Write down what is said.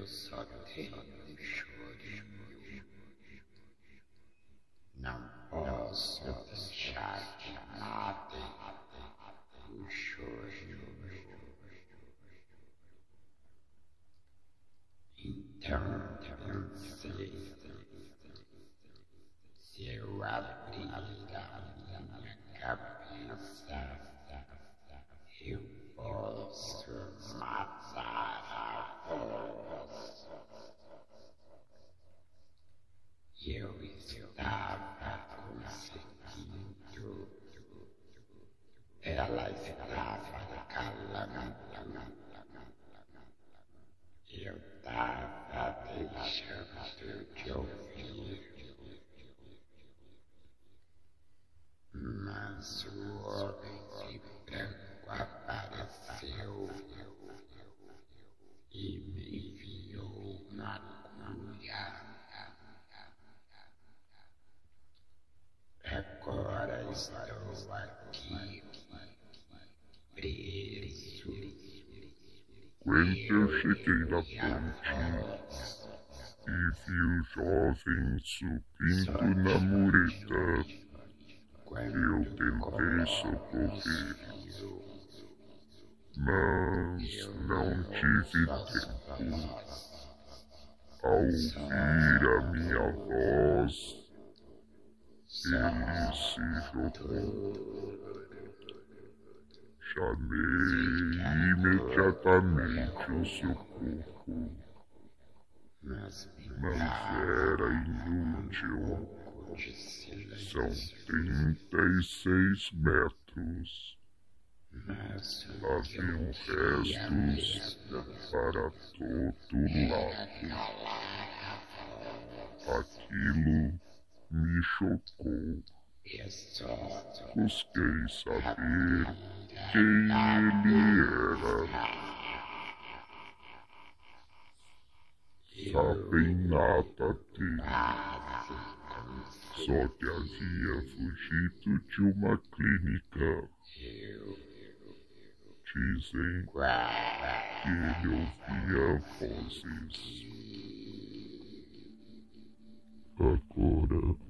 Eu só tenho chorinho. Não posso deixar que matem o chorinho. Então eu sei se eu abrir a minha cabeça, eu posso matar a voz. Eu estava conseguindo, ela estava calando. Eu estava deixando de ouvir. Mas o homem de branco apareceu e me enviou uma cunha. Agora Quando eu cheguei na ponte e vi o jovem subindo na mureta, eu tentei socorrer, mas não tive tempo. Ao ouvir a minha voz, ele se jogou. Chamei imediatamente o Mas me mas era inútil. São silêncio. 36 metros. Haviam restos para todo lado. Aquilo me chocou. Busquei saber quem ele era. Sabem nada dele. Só que havia fugido de uma clínica. Dizem que ele ouvia vozes. Agora Canada.